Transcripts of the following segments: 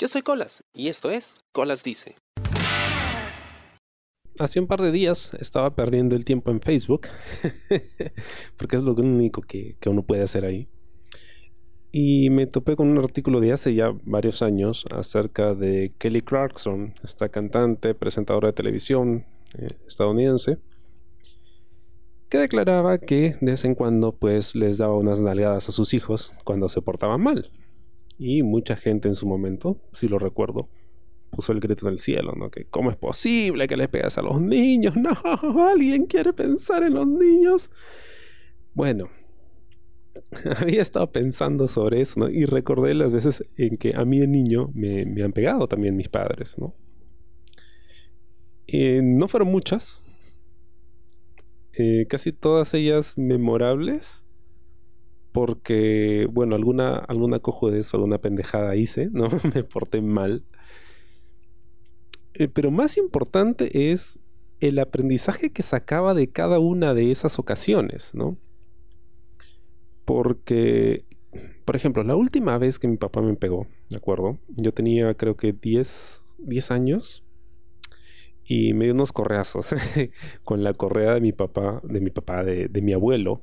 Yo soy Colas y esto es Colas Dice. Hace un par de días estaba perdiendo el tiempo en Facebook, porque es lo único que, que, uno puede hacer ahí. Y me topé con un artículo de hace ya varios años acerca de Kelly Clarkson, esta cantante, presentadora de televisión eh, estadounidense, que declaraba que de vez en cuando pues les daba unas nalgadas a sus hijos cuando se portaban mal. Y mucha gente en su momento, si lo recuerdo, puso el grito en el cielo, ¿no? Que cómo es posible que le pegas a los niños, no, alguien quiere pensar en los niños. Bueno, había estado pensando sobre eso, ¿no? Y recordé las veces en que a mí de niño me, han pegado también mis padres, ¿no? Eh, no fueron muchas, eh, casi todas ellas memorables, porque, bueno, alguna, alguna cojo de eso, alguna pendejada hice, ¿no? Me porté mal. Eh, pero más importante es el aprendizaje que sacaba de cada una de esas ocasiones, ¿no? Porque, por ejemplo, la última vez que mi papá me pegó, ¿de acuerdo? Yo tenía creo que 10, 10 años, y me dio unos correazos con la correa de mi papá, de mi papá, de, mi abuelo,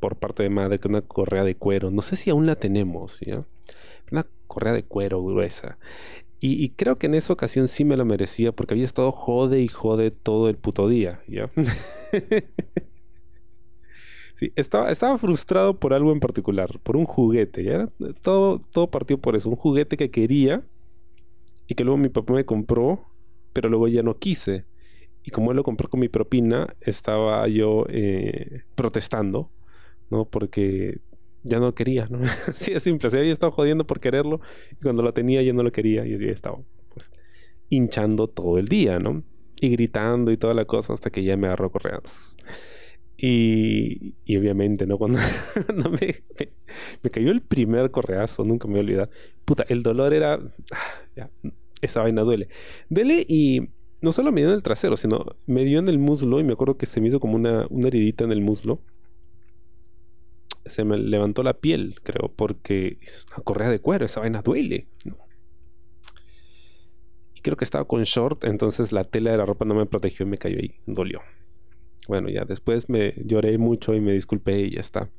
por parte de madre, que una correa de cuero. No sé si aún la tenemos, ¿ya? Una correa de cuero gruesa. Y, creo que en esa ocasión sí me lo merecía porque había estado jode y jode todo el puto día, ¿ya? sí, estaba, estaba frustrado por algo en particular, por un juguete, ¿ya? Todo, todo partió por eso, un juguete que quería y que luego mi papá me compró pero luego ya no quise. Y como él lo compró con mi propina, estaba yo eh, protestando, ¿no? Porque ya no quería, ¿no? Así es simple, se había estado jodiendo por quererlo y cuando lo tenía ya no lo quería y yo estaba pues hinchando todo el día, ¿no? Y gritando y toda la cosa hasta que ya me agarró correados. Y, y, obviamente, ¿no? Cuando me, me, cayó el primer correazo, nunca me voy a olvidar. Puta, el dolor era... Ah, esa vaina duele. Dele y no solo me dio en el trasero, sino me dio en el muslo y me acuerdo que se me hizo como una, una heridita en el muslo. Se me levantó la piel, creo, porque es una correa de cuero, esa vaina duele. Y creo que estaba con short, entonces la tela de la ropa no me protegió y me cayó ahí, dolió. Bueno, ya después me lloré mucho y me disculpé y ya está.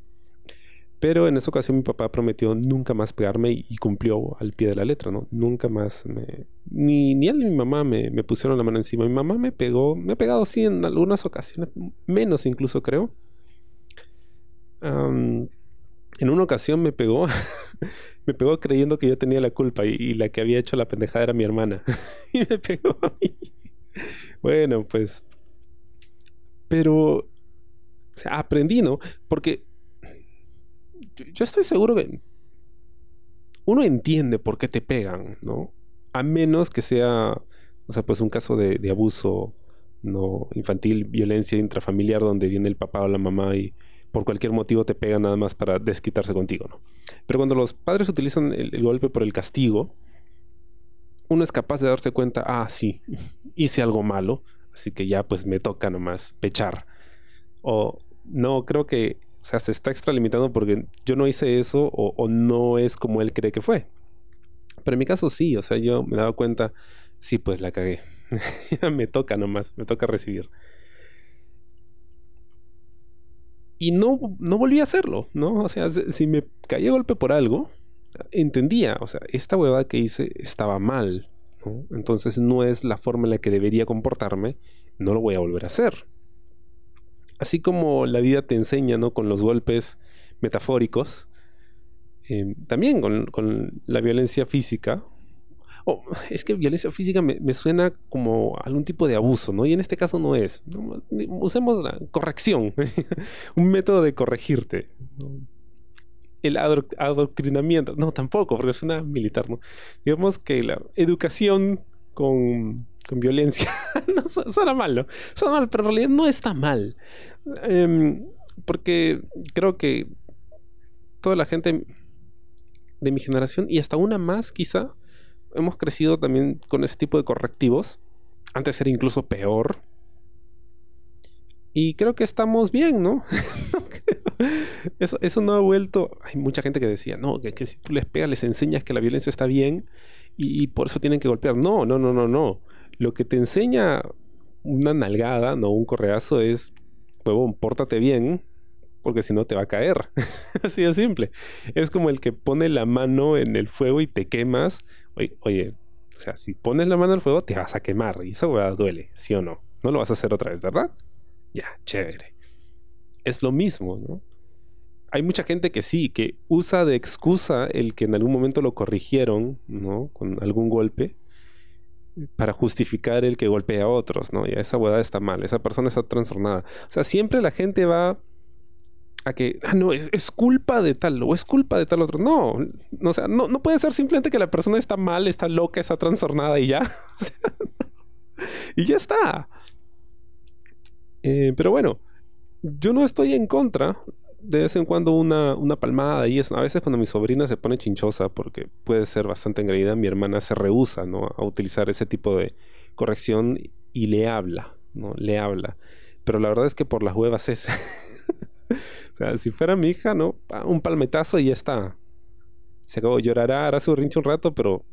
Pero en esa ocasión mi papá prometió nunca más pegarme y, cumplió al pie de la letra, ¿no? Nunca más me... Ni, ni él ni mi mamá me, pusieron la mano encima. Mi mamá me pegó, me ha pegado sí en algunas ocasiones, menos incluso creo. en una ocasión me pegó, me pegó creyendo que yo tenía la culpa y, y la que había hecho la pendejada era mi hermana. y me pegó a mí. Bueno, pues... Pero... O sea, aprendí, ¿no? Porque yo estoy seguro que uno entiende por qué te pegan, ¿no? A menos que sea, o sea, pues un caso de, abuso no infantil, violencia intrafamiliar donde viene el papá o la mamá y por cualquier motivo te pegan nada más para desquitarse contigo, ¿no? Pero cuando los padres utilizan el, golpe por el castigo, uno es capaz de darse cuenta, ah, sí, hice algo malo, así que ya pues me toca nomás pechar. O no, creo que o sea, se está extralimitando porque yo no hice eso o, no es como él cree que fue. Pero en mi caso sí, o sea, yo me he dado cuenta, sí, pues la cagué. me toca nomás, me toca recibir. Y no, no volví a hacerlo, ¿no? O sea, si me caí a golpe por algo, entendía, o sea, esta huevada que hice estaba mal. Entonces no es la forma en la que debería comportarme, no lo voy a volver a hacer así como la vida te enseña, ¿no? Con los golpes metafóricos, eh, también con, la violencia física. Oh, es que violencia física me, suena como algún tipo de abuso, ¿no? Y en este caso no es. Usemos la corrección, un método de corregirte. El adoctrinamiento, no, tampoco, porque suena militar, ¿no? Digamos que la educación con con violencia. no, suena malo. Suena mal, pero en realidad no está mal. Em, porque creo que toda la gente de mi generación y hasta una más quizá hemos crecido también con ese tipo de correctivos. Antes era incluso peor. Y creo que estamos bien, ¿no? eso, eso no ha vuelto... Hay mucha gente que decía, no, que, que si tú les pegas, les enseñas que la violencia está bien y, por eso tienen que golpear. No, no, no, no, no. Lo que te enseña una nalgada, no un correazo, es, huevón, pórtate bien, porque si no te va a caer. Así de simple. Es como el que pone la mano en el fuego y te quemas. Oye, oye, o sea, si pones la mano al fuego te vas a quemar y eso duele, ¿sí o no? No lo vas a hacer otra vez, ¿verdad? Ya, chévere. Es lo mismo, ¿no? Hay mucha gente que sí, que usa de excusa el que en algún momento lo corrigieron, ¿no? Con algún golpe para justificar el que golpea a otros, ¿no? Y esa huevada está mal, esa persona está trastornada. O sea, siempre la gente va a que, ah, no, es, culpa de tal o es culpa de tal otro. No, no, o sea, no, no puede ser simplemente que la persona está mal, está loca, está trastornada y ya. y ya está. Eh, pero bueno, yo no estoy en contra de vez en cuando una, una palmada y eso. A veces cuando mi sobrina se pone chinchosa, porque puede ser bastante engreída, mi hermana se rehúsa ¿no? a utilizar ese tipo de corrección y le habla, ¿no? Le habla. Pero la verdad es que por las huevas es. o sea, si fuera mi hija, ¿no? Un palmetazo y ya está. Se acabó. Llorará, hará su rincho un rato, pero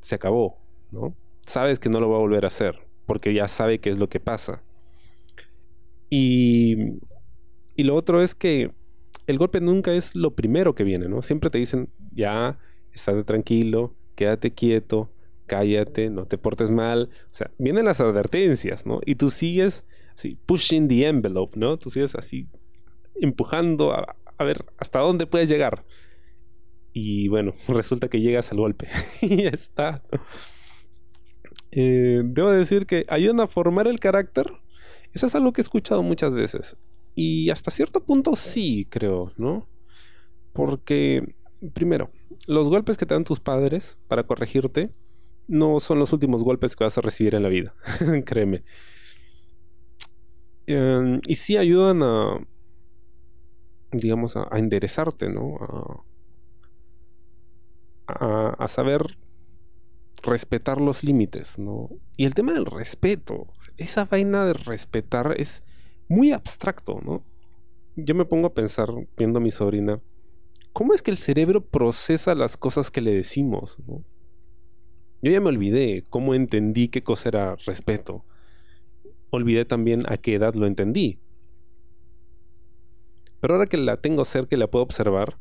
se acabó, ¿no? Sabes que no lo va a volver a hacer, porque ya sabe qué es lo que pasa. Y, y lo otro es que el golpe nunca es lo primero que viene, ¿no? Siempre te dicen, ya, estate tranquilo, quédate quieto, cállate, no te portes mal. O sea, vienen las advertencias, ¿no? Y tú sigues así, pushing the envelope, ¿no? Tú sigues así, empujando a, ver hasta dónde puedes llegar. Y bueno, resulta que llegas al golpe. y ya está. Eh, debo decir que ayudan a formar el carácter. Eso es algo que he escuchado muchas veces. Y hasta cierto punto sí, creo, ¿no? Porque, primero, los golpes que te dan tus padres para corregirte no son los últimos golpes que vas a recibir en la vida, créeme. Em, y sí ayudan a, digamos, a, enderezarte, ¿no? A, a, saber respetar los límites, ¿no? Y el tema del respeto, esa vaina de respetar es muy abstracto, ¿no? Yo me pongo a pensar, viendo a mi sobrina, ¿cómo es que el cerebro procesa las cosas que le decimos? Yo ya me olvidé cómo entendí qué cosa era respeto. Olvidé también a qué edad lo entendí. Pero ahora que la tengo cerca y la puedo observar,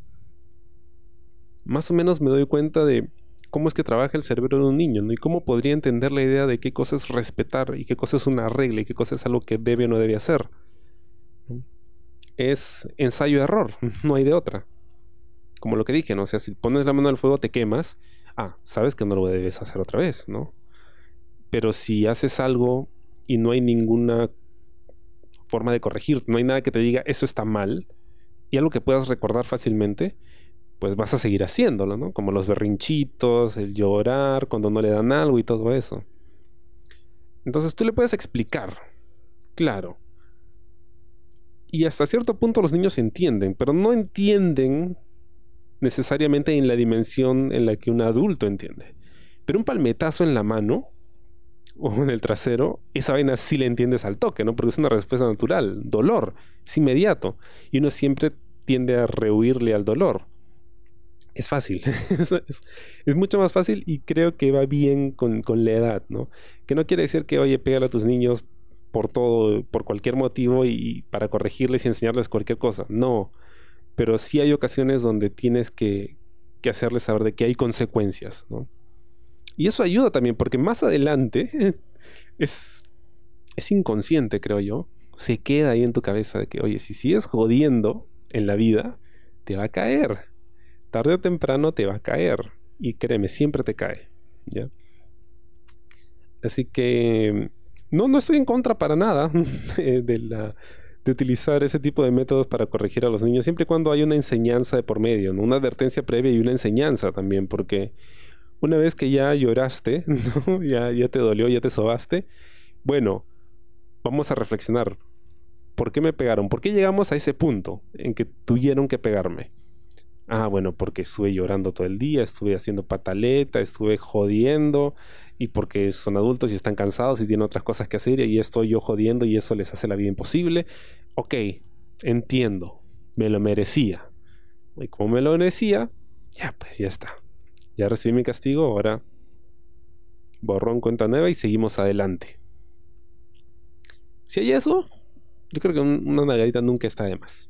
más o menos me doy cuenta de cómo es que trabaja el cerebro de un niño. Y cómo podría entender la idea de qué cosa es respetar y qué cosa es una regla y qué cosa es algo que debe o no debe hacer. Es ensayo-error, no hay de otra. Como lo que dije, ¿no? O sea, si pones la mano al fuego te quemas, ah, sabes que no lo debes hacer otra vez, ¿no? Pero si haces algo y no hay ninguna forma de corregir, no hay nada que te diga eso está mal, y algo que puedas recordar fácilmente, pues vas a seguir haciéndolo, ¿no? Como los berrinchitos, el llorar cuando no le dan algo y todo eso. Entonces tú le puedes explicar, claro. Y hasta cierto punto los niños entienden, pero no entienden necesariamente en la dimensión en la que un adulto entiende. Pero un palmetazo en la mano o en el trasero, esa vaina sí le entiendes al toque, ¿no? Porque es una respuesta natural, dolor, es inmediato. Y uno siempre tiende a rehuirle al dolor es fácil. es, mucho más fácil y creo que va bien con, la edad, ¿no? Que no quiere decir que, oye, pégale a tus niños por todo, por cualquier motivo y para corregirles y enseñarles cualquier cosa. No. Pero sí hay ocasiones donde tienes que, que hacerles saber de que hay consecuencias, ¿no? Y eso ayuda también, porque más adelante es, es inconsciente, creo yo. Se queda ahí en tu cabeza de que, oye, si sigues jodiendo en la vida, te va a caer tarde o temprano te va a caer. Y créeme, siempre te cae. ¿ya? Así que no, no estoy en contra para nada de, utilizar ese tipo de métodos para corregir a los niños, siempre y cuando hay una enseñanza de por medio, una advertencia previa y una enseñanza también, porque una vez que ya lloraste, ya, ya te dolió, ya te sobaste, bueno, vamos a reflexionar. ¿Por qué me pegaron? ¿Por qué llegamos a ese punto en que tuvieron que pegarme? Ah, bueno, porque estuve llorando todo el día, estuve haciendo pataleta, estuve jodiendo, y porque son adultos y están cansados y tienen otras cosas que hacer, y estoy yo jodiendo y eso les hace la vida imposible. Ok, entiendo, me lo merecía. Y como me lo merecía, ya, pues ya está. Ya recibí mi castigo, ahora borrón cuenta nueva y seguimos adelante. Si hay eso, yo creo que una nalgadita nunca está de más.